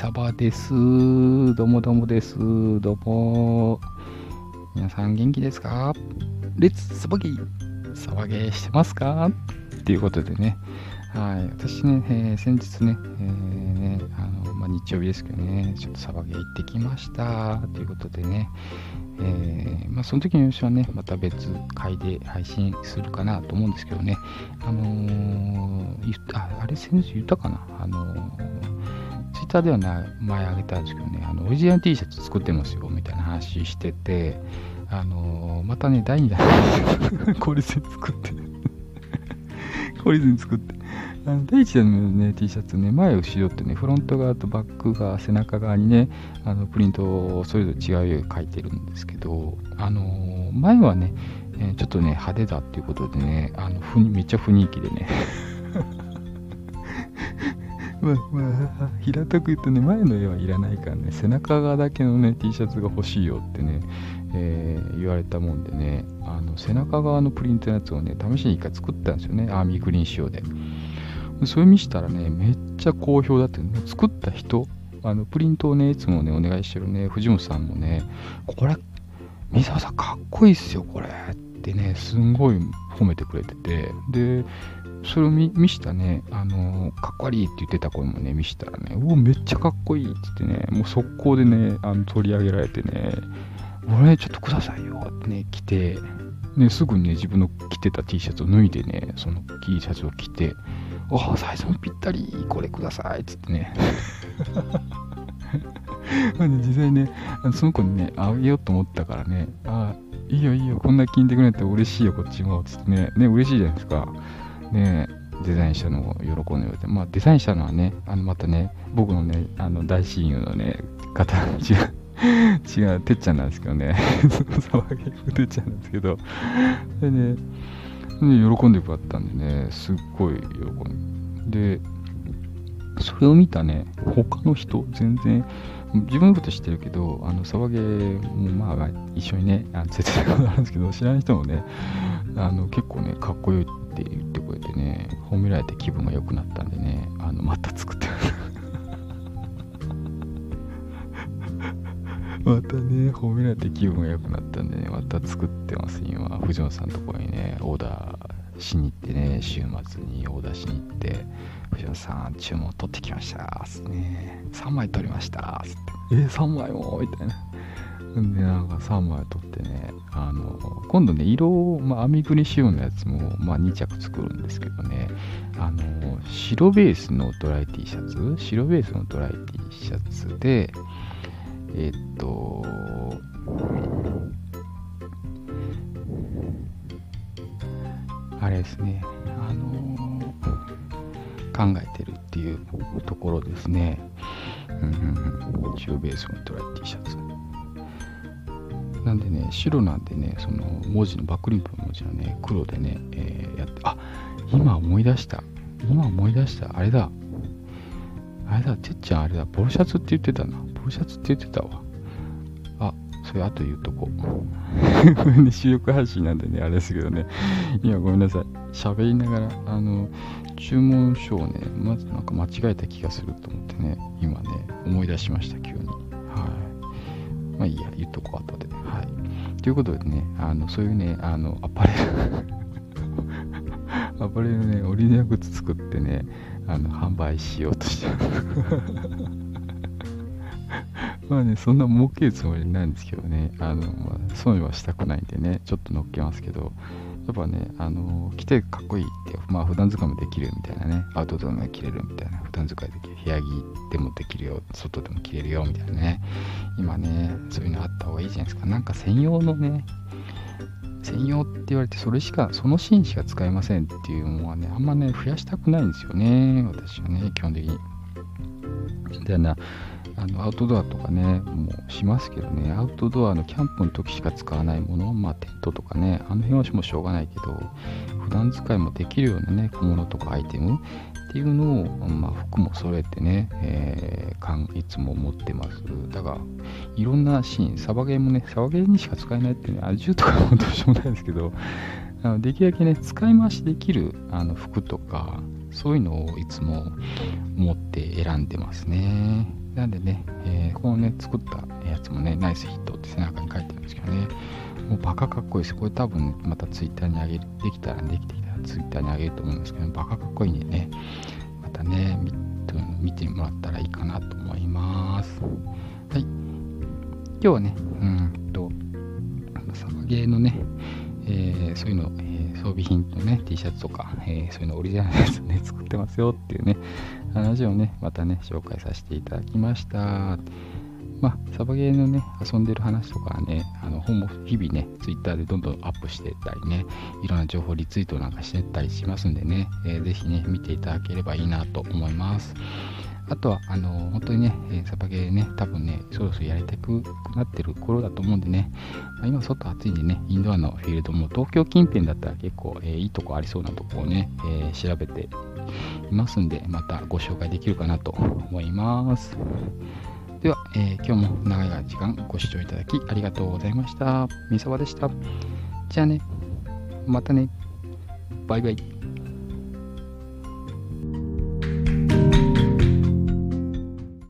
サバです。どうもどうもです。どうも。皆さん元気ですか？レッツサバゲーサバゲーしてますか？っていうことでね。はい。私ね、えー、先日ね、えー、ね、あの、まあ、日曜日ですけどね、ちょっとサバゲー行ってきました。ということでね、えー、まあ、その時の様子はね、また別回で配信するかなと思うんですけどね、あのー、ああれ、先日言ったかな？あのー、ッターではな前あげたんですけどね、あのオリジナル T シャツ作ってますよみたいな話してて、あのまたね、第2弾、効率に作って、効率に作って、あの第1弾のね、T シャツね、前後ろってね、フロント側とバック側、背中側にね、あのプリントをそれぞれ違うように書いてるんですけど、あのー、前はね、え、ちょっとね、派手だっていうことでね、あのふにめっちゃ雰囲気でね、まあまあ、平たく言うとね、前の絵はいらないからね、背中側だけのね、T シャツが欲しいよってね、えー、言われたもんでね、あの背中側のプリントのやつをね、試しに一回作ったんですよね、アーミーグリーン仕様で。それ見したらね、めっちゃ好評だって、ね、作った人、あのプリントをね、いつもね、お願いしてるね、藤本さんもね、これ、三沢さんかっこいいっすよ、これってね、すんごい褒めてくれてて、で、それを見見したね、あのかっこ悪いって言ってた声もね、見したらね、うお、めっちゃかっこいいって言ってね、もう速攻でね、あの取り上げられてね、俺、ちょっとくださいよってね、来て、ね、すぐにね、自分の着てた T シャツを脱いでね、その T シャツを着て、おサイズもぴったり、これくださいっつってね。まあね、実際ね、その子にね、あげようと思ったからね、あいいよいいよ、こんな聞いてくれて嬉しいよ、こっちも、つってね、ね、嬉しいじゃないですか。ねデザインしたのを喜んでて、まあ、デザインしたのはね、あの、またね、僕のね、あの、大親友のね、方、違う、違う、てっちゃんなんですけどね、騒ぎのてっちゃんなんですけど、でね、ね、喜んでくれたんでね、すっごい喜んで。で、それを見たね、他の人、全然、自分のこと知ってるけど、あの、騒げもまあ、一緒にね、あの説明があるんですけど、知らない人もね、あの、結構ね、かっこよいって言ってくれてね、褒められて気分が良くなったんでね、あの、また作って またね、褒められて気分が良くなったんでね、また作ってます、今。藤野さんのところにね、オーダーしに行ってね、週末にオーダーしに行って、藤野さん、注文取ってきましたつってね、3枚取りましたつって、えー、3枚も？みたいな。で、なんか3枚取ってね、あの、今度ね、色を、まあ、編みぐり仕様のやつも、まあ、2着作るんですけどね、あの、白ベースのドライ T シャツ、白ベースのドライ T シャツで、えっと、あれですね、あの、考えてるっていうところですね。うんうんうん、白ベースのトライ T シャツ。なんでね、白なんでね、その文字のバックリンクの文字はね、黒でね、えー、やって、あ今思い出した。今思い出した。あれだ。あれだ、てっちゃんあれだ、ポロシャツって言ってたな。ポロシャツって言ってたわ。あ、それ後言うとこ。収録配信なんでね、あれですけどね。今ごめんなさい。喋りながら、あの、注文書をね、まずなんか間違えた気がすると思ってね、今ね、思い出しました、急に。はい。まあいいや、言っとこう、後で。はい。ということでね、あの、そういうね、あの、アパレル アパレルね、オリジナルグッズ作ってね、あの販売しようとして まあね、そんな儲けるつもりないんですけどね、あの、まあ、損はしたくないんでね、ちょっと乗っけますけど、やっぱね、あの、着てかっこいいって、まあ普段使いもできるみたいなね、アウトドアも着れるみたいな、普段使いできる、部屋着でもできるよ、外でも着れるよみたいなね、今ね、そういうのあった方がいいじゃないですか。なんか専用のね、専用って言われて、それしか、そのシーンしか使えませんっていうのはね、あんまね、増やしたくないんですよね、私はね、基本的に。でな、あのアウトドアとかね、もうしますけどね、アウトドアのキャンプの時しか使わないもの、まあテントとかね、あの辺はもしょうがないけど、普段使いもできるようなね、小物とかアイテムっていうのを、まあ、服も揃えてね、えー、かんいつも持ってます。だから、いろんなシーン、サバゲーもね、サバゲーにしか使えないってね、あ銃とかもどうしようもないですけど、あのできるだけね、使い回しできるあの服とか、そういうのをいつも持って選んでますね。なんでね、えー、このね、作ったやつもね、ナイスヒットって背中に書いてるんですけどね、もうバカかっこいいです。これ多分、またツイッターにあげる、できたら、できてきたらツイッターにあげると思うんですけど、バカかっこいいんでね、またね、見てもらったらいいかなと思います。はい。今日はね、うんと、サバゲーのね、えー、そういうの、えー、装備品とね、T シャツとか、えー、そういうのオリジナルのやつね、作ってますよっていうね、話をね、またね、紹介させていただきました。まあ、サバゲーのね、遊んでる話とかはね、あの本も日々ね、ツイッターでどんどんアップしていったりね、いろんな情報リツイートなんかしてったりしますんでね、えー、ぜひね、見ていただければいいなと思います。あとは、あの、本当にね、えサバゲーね、多分ね、そろそろやりたくなってる頃だと思うんでね、まあ、今外暑いんでね、インドアのフィールドも東京近辺だったら結構、えー、いいとこありそうなとこをね、え調べていますんで、またご紹介できるかなと思います。では、えー、今日も長い時間ご視聴いただきありがとうございました。みさわでした。じゃあね、またね。バイバイ。